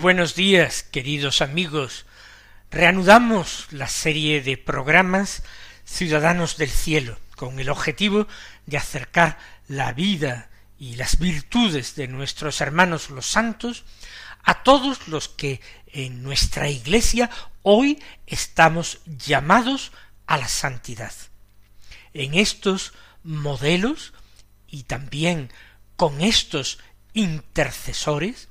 Buenos días, queridos amigos. Reanudamos la serie de programas Ciudadanos del Cielo, con el objetivo de acercar la vida y las virtudes de nuestros hermanos los santos a todos los que en nuestra Iglesia hoy estamos llamados a la santidad. En estos modelos y también con estos intercesores,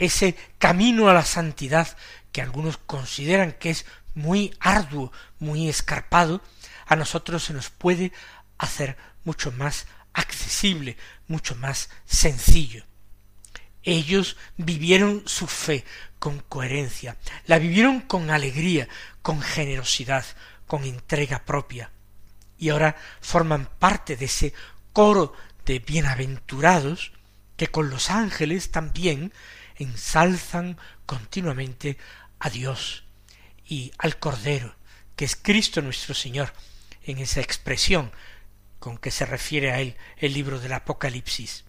ese camino a la santidad que algunos consideran que es muy arduo, muy escarpado, a nosotros se nos puede hacer mucho más accesible, mucho más sencillo. Ellos vivieron su fe con coherencia, la vivieron con alegría, con generosidad, con entrega propia, y ahora forman parte de ese coro de bienaventurados que con los ángeles también ensalzan continuamente a Dios y al Cordero, que es Cristo nuestro Señor, en esa expresión con que se refiere a él el libro del Apocalipsis.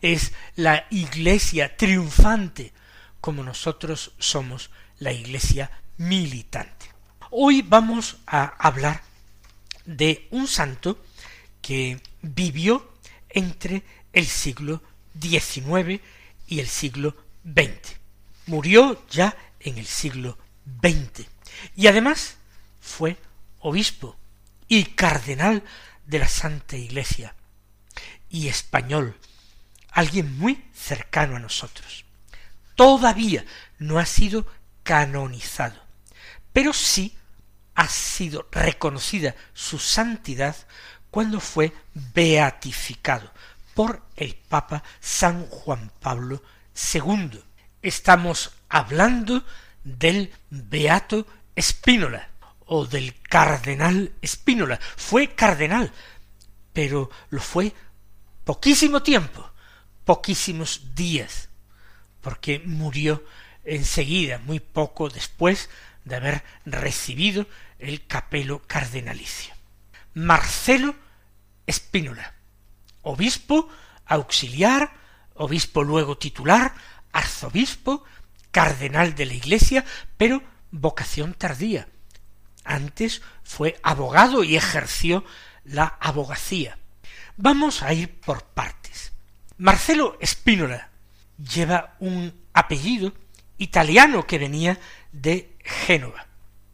Es la iglesia triunfante, como nosotros somos la iglesia militante. Hoy vamos a hablar de un santo que vivió entre el siglo XIX y el siglo Murió ya en el siglo XX y además fue obispo y cardenal de la Santa Iglesia y español, alguien muy cercano a nosotros. Todavía no ha sido canonizado, pero sí ha sido reconocida su santidad cuando fue beatificado por el Papa San Juan Pablo Segundo, estamos hablando del Beato Espínola o del Cardenal Espínola. Fue cardenal, pero lo fue poquísimo tiempo, poquísimos días, porque murió enseguida, muy poco después de haber recibido el capelo cardenalicio. Marcelo Espínola, obispo auxiliar obispo luego titular, arzobispo, cardenal de la Iglesia, pero vocación tardía. Antes fue abogado y ejerció la abogacía. Vamos a ir por partes. Marcelo Spínola lleva un apellido italiano que venía de Génova.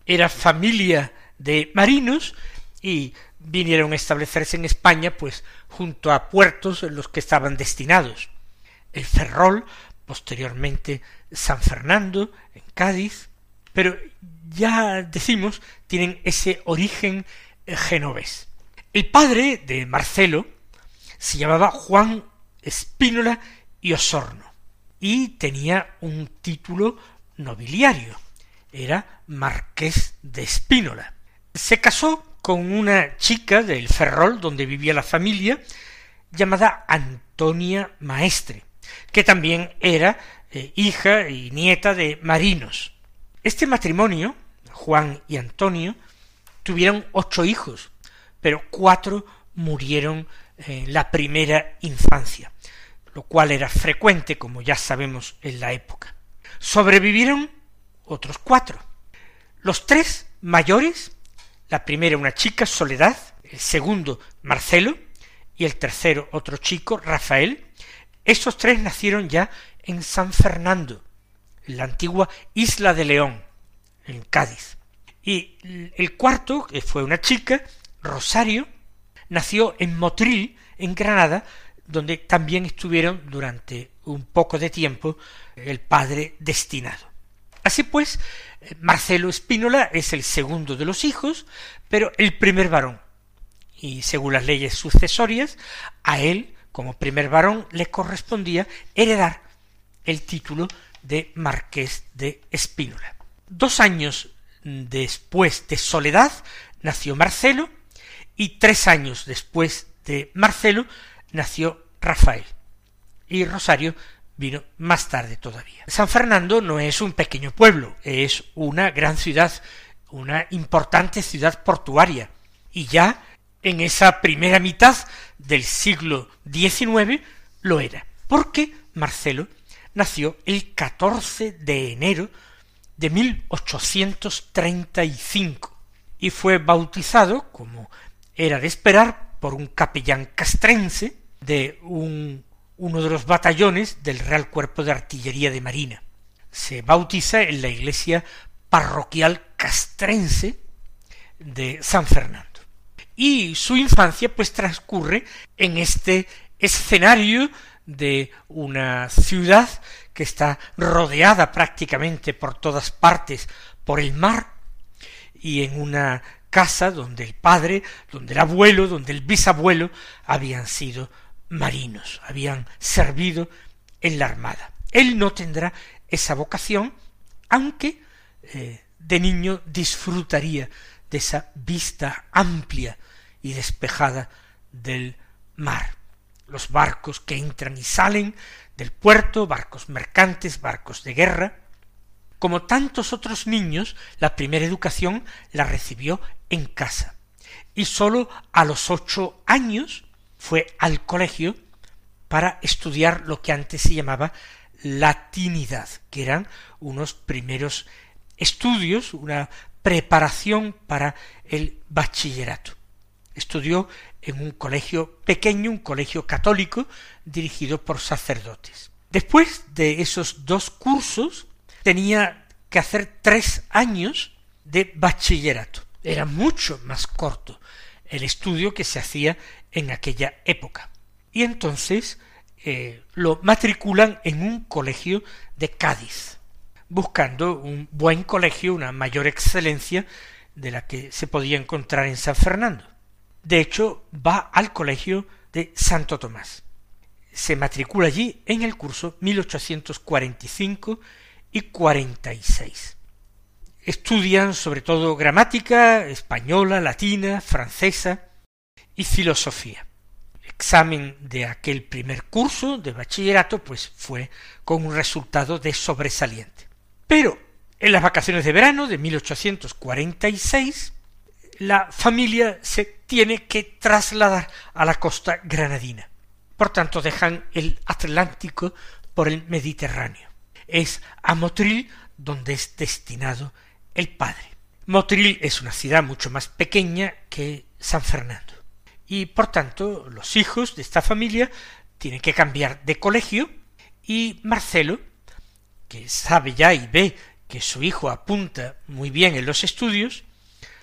Era familia de marinos y vinieron a establecerse en España, pues junto a puertos en los que estaban destinados el Ferrol, posteriormente San Fernando, en Cádiz, pero ya decimos, tienen ese origen eh, genovés. El padre de Marcelo se llamaba Juan Espínola y Osorno, y tenía un título nobiliario, era marqués de Espínola. Se casó con una chica del Ferrol, donde vivía la familia, llamada Antonia Maestre, que también era eh, hija y nieta de marinos. Este matrimonio, Juan y Antonio, tuvieron ocho hijos, pero cuatro murieron en la primera infancia, lo cual era frecuente, como ya sabemos, en la época. Sobrevivieron otros cuatro. Los tres mayores, la primera una chica, Soledad, el segundo Marcelo, y el tercero otro chico, Rafael, estos tres nacieron ya en San Fernando, en la antigua isla de León, en Cádiz. Y el cuarto, que fue una chica, Rosario, nació en Motril, en Granada, donde también estuvieron durante un poco de tiempo el padre destinado. Así pues, Marcelo Espínola es el segundo de los hijos, pero el primer varón. Y según las leyes sucesorias, a él, como primer varón, le correspondía heredar el título de marqués de Espínola. Dos años después de Soledad nació Marcelo y tres años después de Marcelo nació Rafael. Y Rosario vino más tarde todavía. San Fernando no es un pequeño pueblo, es una gran ciudad, una importante ciudad portuaria. Y ya en esa primera mitad del siglo XIX lo era, porque Marcelo nació el 14 de enero de 1835 y fue bautizado, como era de esperar, por un capellán castrense de un, uno de los batallones del Real Cuerpo de Artillería de Marina. Se bautiza en la iglesia parroquial castrense de San Fernando. Y su infancia pues transcurre en este escenario de una ciudad que está rodeada prácticamente por todas partes por el mar y en una casa donde el padre, donde el abuelo, donde el bisabuelo habían sido marinos, habían servido en la armada. Él no tendrá esa vocación, aunque eh, de niño disfrutaría de esa vista amplia y despejada del mar los barcos que entran y salen del puerto, barcos mercantes, barcos de guerra. Como tantos otros niños, la primera educación la recibió en casa, y sólo a los ocho años fue al colegio para estudiar lo que antes se llamaba latinidad, que eran unos primeros estudios, una preparación para el bachillerato. Estudió en un colegio pequeño, un colegio católico, dirigido por sacerdotes. Después de esos dos cursos, tenía que hacer tres años de bachillerato. Era mucho más corto el estudio que se hacía en aquella época. Y entonces eh, lo matriculan en un colegio de Cádiz, buscando un buen colegio, una mayor excelencia de la que se podía encontrar en San Fernando. De hecho, va al colegio de Santo Tomás. Se matricula allí en el curso 1845 y 46. Estudian sobre todo gramática española, latina, francesa y filosofía. Examen de aquel primer curso de bachillerato pues fue con un resultado de sobresaliente. Pero en las vacaciones de verano de 1846 la familia se tiene que trasladar a la costa granadina. Por tanto, dejan el Atlántico por el Mediterráneo. Es a Motril donde es destinado el padre. Motril es una ciudad mucho más pequeña que San Fernando. Y por tanto, los hijos de esta familia tienen que cambiar de colegio y Marcelo, que sabe ya y ve que su hijo apunta muy bien en los estudios,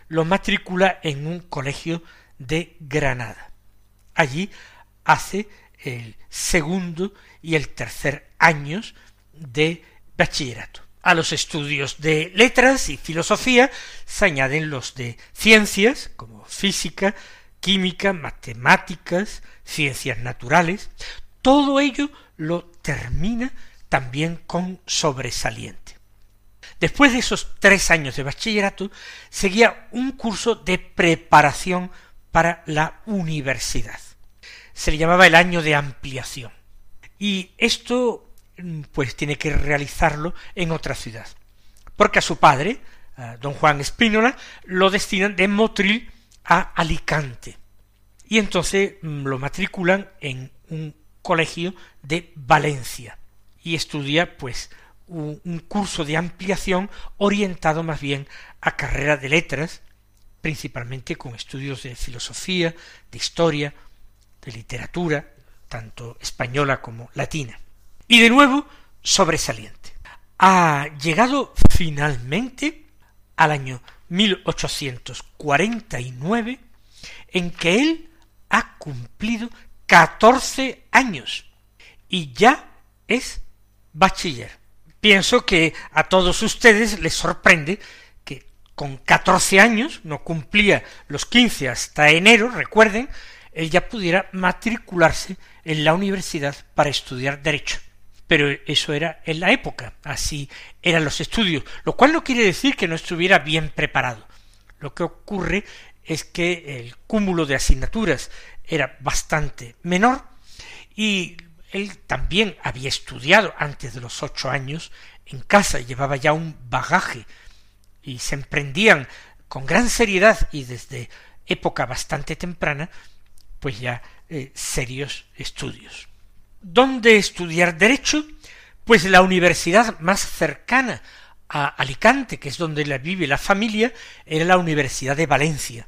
lo matricula en un colegio de Granada. Allí hace el segundo y el tercer años de bachillerato. A los estudios de letras y filosofía se añaden los de ciencias, como física, química, matemáticas, ciencias naturales. Todo ello lo termina también con sobresaliente. Después de esos tres años de bachillerato, seguía un curso de preparación para la universidad. Se le llamaba el año de ampliación. Y esto, pues, tiene que realizarlo en otra ciudad. Porque a su padre, don Juan Espínola, lo destinan de Motril a Alicante. Y entonces mm, lo matriculan en un colegio de Valencia. Y estudia, pues, un, curso de ampliación orientado más bien a carrera de letras, principalmente con estudios de filosofía, de historia, de literatura, tanto española como latina. Y de nuevo, sobresaliente. Ha llegado finalmente al año 1849 en que él ha cumplido catorce años y ya es bachiller. Pienso que a todos ustedes les sorprende que con catorce años, no cumplía los quince hasta enero, recuerden, él ya pudiera matricularse en la universidad para estudiar derecho. Pero eso era en la época, así eran los estudios, lo cual no quiere decir que no estuviera bien preparado. Lo que ocurre es que el cúmulo de asignaturas era bastante menor y él también había estudiado antes de los ocho años en casa, llevaba ya un bagaje y se emprendían con gran seriedad y desde época bastante temprana, pues ya eh, serios estudios. ¿Dónde estudiar derecho? Pues la universidad más cercana a Alicante, que es donde la vive la familia, era la Universidad de Valencia.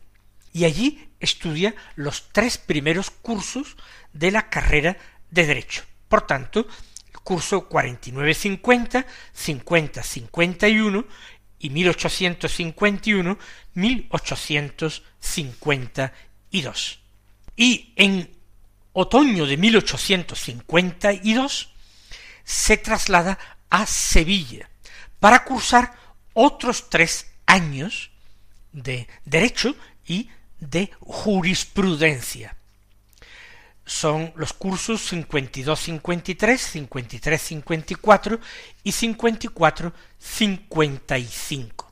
Y allí estudia los tres primeros cursos de la carrera de Derecho. Por tanto, el curso 4950, 5051 y 1851-1852. Y en otoño de 1852 se traslada a Sevilla para cursar otros tres años de derecho y de jurisprudencia. Son los cursos 52-53, 53-54 y 54-55.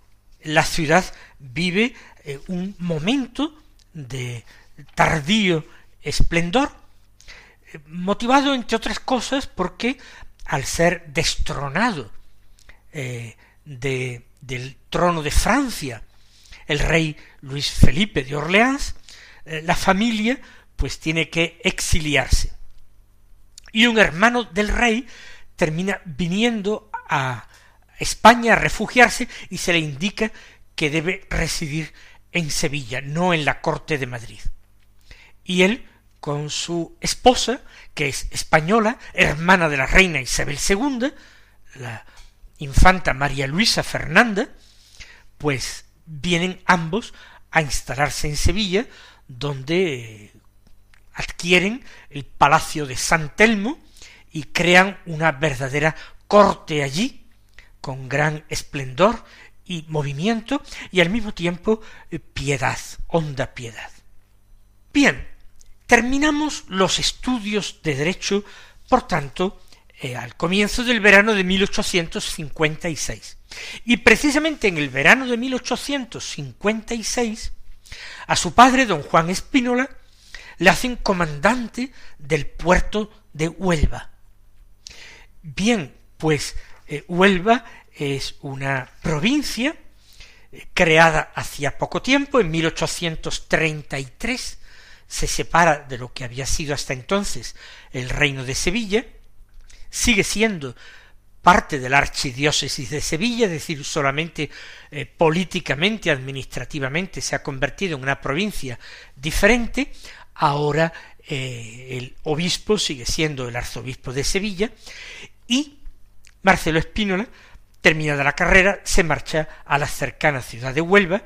La ciudad vive eh, un momento de tardío esplendor, eh, motivado entre otras cosas porque al ser destronado eh, de, del trono de Francia el rey Luis Felipe de Orleans, la familia pues tiene que exiliarse. Y un hermano del rey termina viniendo a España a refugiarse y se le indica que debe residir en Sevilla, no en la corte de Madrid. Y él, con su esposa, que es española, hermana de la reina Isabel II, la infanta María Luisa Fernanda, pues vienen ambos a instalarse en Sevilla, donde adquieren el palacio de San Telmo y crean una verdadera corte allí, con gran esplendor y movimiento, y al mismo tiempo eh, piedad, honda piedad. Bien, terminamos los estudios de derecho, por tanto, eh, al comienzo del verano de 1856. Y precisamente en el verano de 1856, a su padre, don Juan Espínola, le hacen comandante del puerto de Huelva. Bien, pues eh, Huelva es una provincia eh, creada hacía poco tiempo, en 1833, se separa de lo que había sido hasta entonces el reino de Sevilla, sigue siendo parte de la archidiócesis de Sevilla, es decir, solamente eh, políticamente, administrativamente se ha convertido en una provincia diferente, ahora eh, el obispo sigue siendo el arzobispo de Sevilla y Marcelo Espínola, terminada la carrera, se marcha a la cercana ciudad de Huelva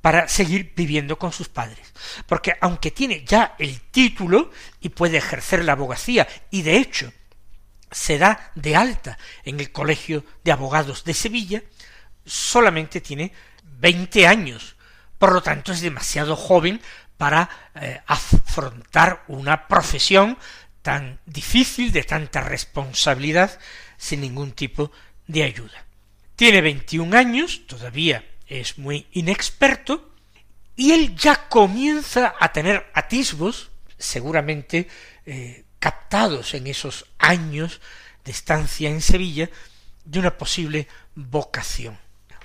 para seguir viviendo con sus padres. Porque aunque tiene ya el título y puede ejercer la abogacía, y de hecho se da de alta en el Colegio de Abogados de Sevilla, solamente tiene veinte años, por lo tanto es demasiado joven para eh, afrontar una profesión tan difícil, de tanta responsabilidad, sin ningún tipo de ayuda. Tiene veintiún años, todavía es muy inexperto, y él ya comienza a tener atisbos, seguramente eh, captados en esos años de estancia en Sevilla de una posible vocación,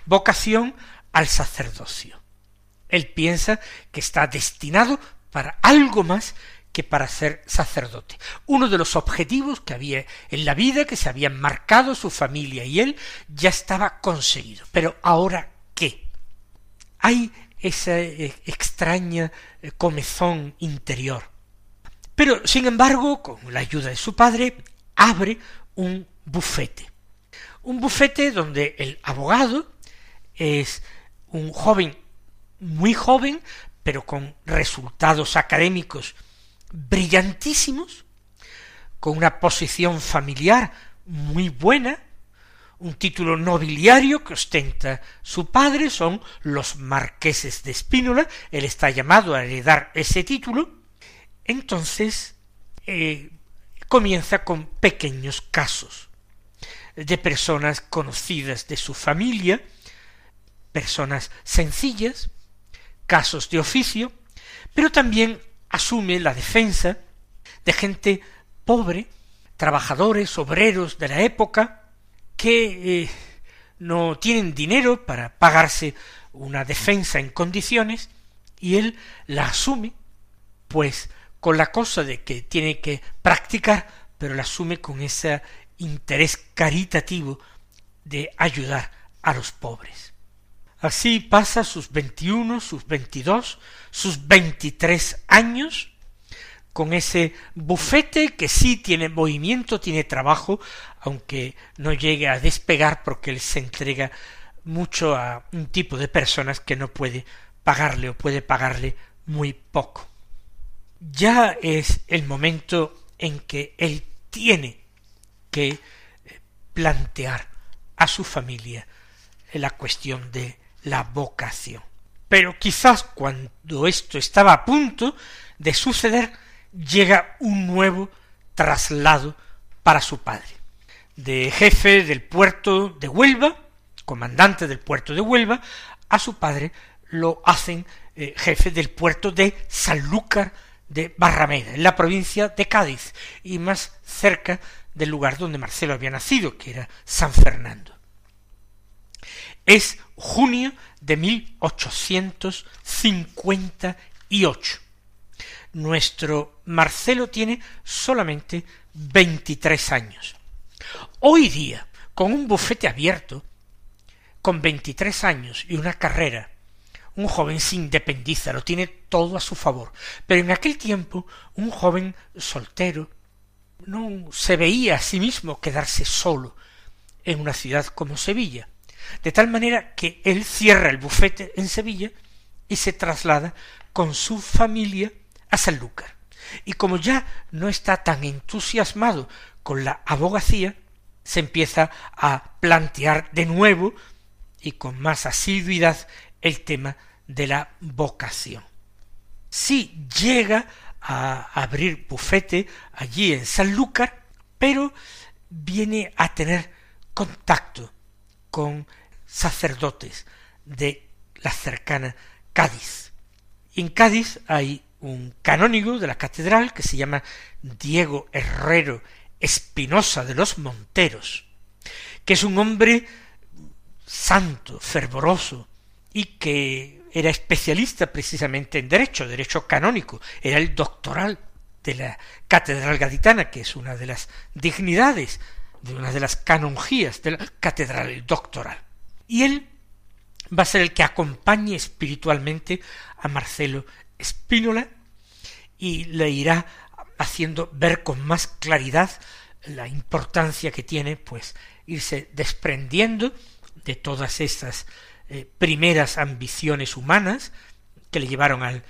vocación al sacerdocio. Él piensa que está destinado para algo más que para ser sacerdote. Uno de los objetivos que había en la vida, que se habían marcado su familia y él, ya estaba conseguido. Pero ahora, ¿qué? Hay esa eh, extraña eh, comezón interior pero, sin embargo, con la ayuda de su padre, abre un bufete. Un bufete donde el abogado es un joven, muy joven, pero con resultados académicos brillantísimos, con una posición familiar muy buena, un título nobiliario que ostenta su padre, son los marqueses de Espínola, él está llamado a heredar ese título, entonces eh, comienza con pequeños casos de personas conocidas de su familia, personas sencillas, casos de oficio, pero también asume la defensa de gente pobre, trabajadores, obreros de la época, que eh, no tienen dinero para pagarse una defensa en condiciones, y él la asume, pues con la cosa de que tiene que practicar, pero la asume con ese interés caritativo de ayudar a los pobres. Así pasa sus veintiuno, sus veintidós, sus veintitrés años, con ese bufete que sí tiene movimiento, tiene trabajo, aunque no llegue a despegar porque él se entrega mucho a un tipo de personas que no puede pagarle o puede pagarle muy poco. Ya es el momento en que él tiene que eh, plantear a su familia la cuestión de la vocación. Pero quizás cuando esto estaba a punto de suceder, llega un nuevo traslado para su padre. De jefe del puerto de Huelva, comandante del puerto de Huelva, a su padre lo hacen eh, jefe del puerto de Sanlúcar de Barrameda, en la provincia de Cádiz, y más cerca del lugar donde Marcelo había nacido, que era San Fernando. Es junio de 1858. Nuestro Marcelo tiene solamente veintitrés años. Hoy día, con un bufete abierto, con veintitrés años y una carrera, un joven se independiza, lo tiene todo a su favor. Pero en aquel tiempo, un joven soltero no se veía a sí mismo quedarse solo en una ciudad como Sevilla de tal manera que él cierra el bufete en Sevilla y se traslada con su familia a Sanlúcar. Y como ya no está tan entusiasmado con la abogacía, se empieza a plantear de nuevo y con más asiduidad el tema de la vocación. Sí llega a abrir bufete allí en Sanlúcar, pero viene a tener contacto con sacerdotes de la cercana Cádiz. En Cádiz hay un canónigo de la catedral que se llama Diego Herrero Espinosa de los Monteros, que es un hombre santo, fervoroso, y que era especialista precisamente en derecho, derecho canónico, era el doctoral de la catedral gaditana, que es una de las dignidades de una de las canonjías de la catedral doctoral. Y él va a ser el que acompañe espiritualmente a Marcelo Espínola y le irá haciendo ver con más claridad la importancia que tiene pues irse desprendiendo de todas estas eh, primeras ambiciones humanas que le llevaron al,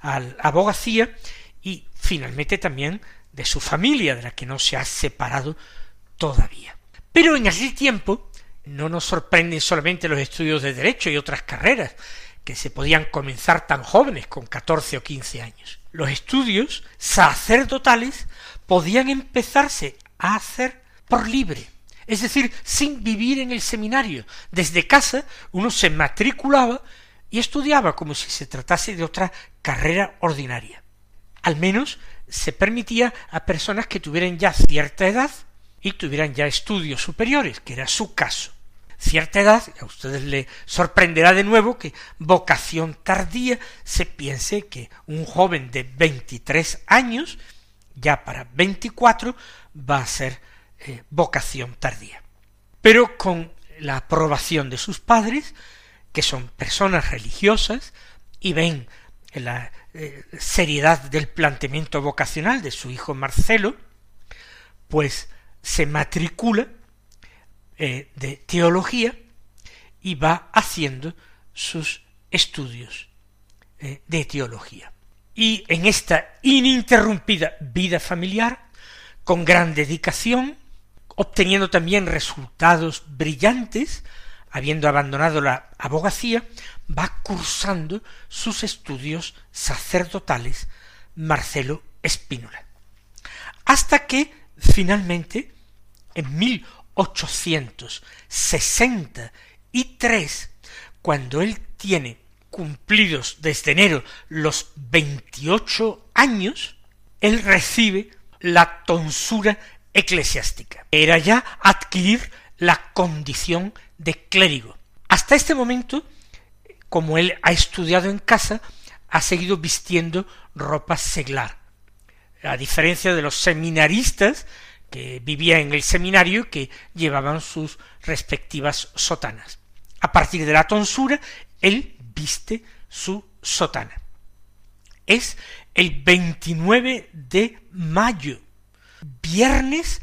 al abogacía y finalmente también de su familia de la que no se ha separado todavía. Pero en aquel tiempo no nos sorprenden solamente los estudios de derecho y otras carreras que se podían comenzar tan jóvenes, con catorce o quince años. Los estudios sacerdotales podían empezarse a hacer por libre, es decir, sin vivir en el seminario. Desde casa uno se matriculaba y estudiaba como si se tratase de otra carrera ordinaria. Al menos se permitía a personas que tuvieran ya cierta edad y tuvieran ya estudios superiores, que era su caso. Cierta edad, a ustedes le sorprenderá de nuevo que vocación tardía se piense que un joven de veintitrés años, ya para veinticuatro, va a ser eh, vocación tardía. Pero con la aprobación de sus padres, que son personas religiosas y ven la eh, seriedad del planteamiento vocacional de su hijo Marcelo, pues se matricula eh, de teología y va haciendo sus estudios eh, de teología. Y en esta ininterrumpida vida familiar, con gran dedicación, obteniendo también resultados brillantes, habiendo abandonado la abogacía, va cursando sus estudios sacerdotales Marcelo Espínola. Hasta que finalmente, en 1863, cuando él tiene cumplidos desde enero los 28 años, él recibe la tonsura eclesiástica. Era ya adquirir la condición de clérigo. Hasta este momento, como él ha estudiado en casa, ha seguido vistiendo ropa seglar. A diferencia de los seminaristas que vivían en el seminario que llevaban sus respectivas sotanas. A partir de la tonsura, él viste su sotana. Es el 29 de mayo, viernes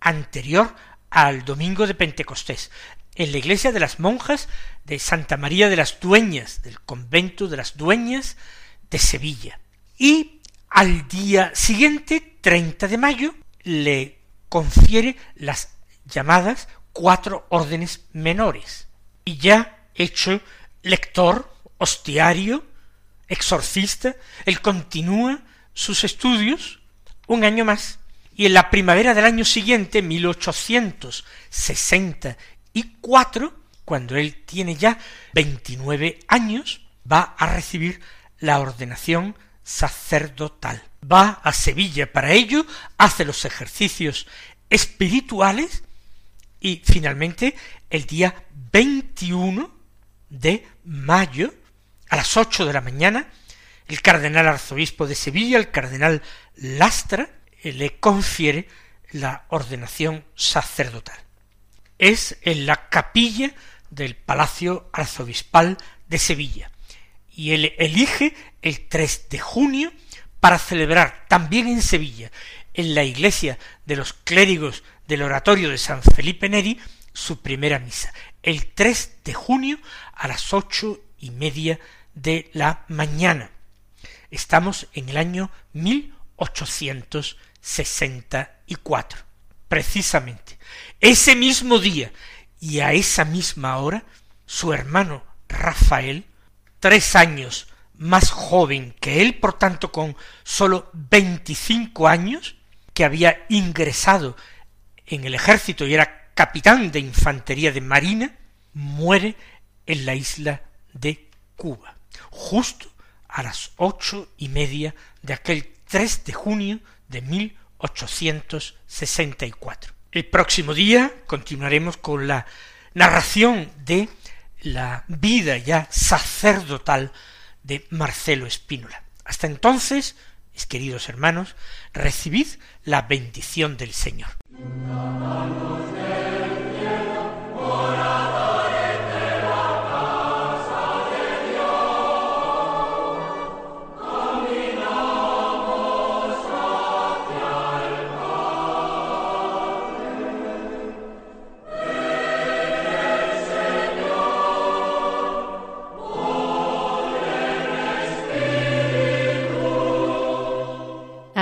anterior al domingo de Pentecostés, en la iglesia de las monjas de Santa María de las Dueñas, del convento de las Dueñas de Sevilla. Y al día siguiente, 30 de mayo, le confiere las llamadas cuatro órdenes menores. Y ya hecho lector, hostiario, exorcista, él continúa sus estudios un año más y en la primavera del año siguiente, 1864, cuando él tiene ya 29 años, va a recibir la ordenación sacerdotal. Va a Sevilla para ello, hace los ejercicios espirituales y finalmente el día 21 de mayo, a las ocho de la mañana, el cardenal arzobispo de Sevilla, el cardenal Lastra, le confiere la ordenación sacerdotal. Es en la capilla del Palacio Arzobispal de Sevilla, y él elige el 3 de junio para celebrar también en Sevilla, en la iglesia de los clérigos del oratorio de San Felipe Neri, su primera misa, el 3 de junio a las ocho y media de la mañana. Estamos en el año 1864. Precisamente, ese mismo día y a esa misma hora, su hermano Rafael, tres años más joven que él, por tanto con sólo veinticinco años, que había ingresado en el ejército y era capitán de infantería de marina, muere en la isla de Cuba, justo a las ocho y media de aquel 3 de junio de 1864. El próximo día continuaremos con la narración de la vida ya sacerdotal de Marcelo Espínola. Hasta entonces, mis queridos hermanos, recibid la bendición del Señor.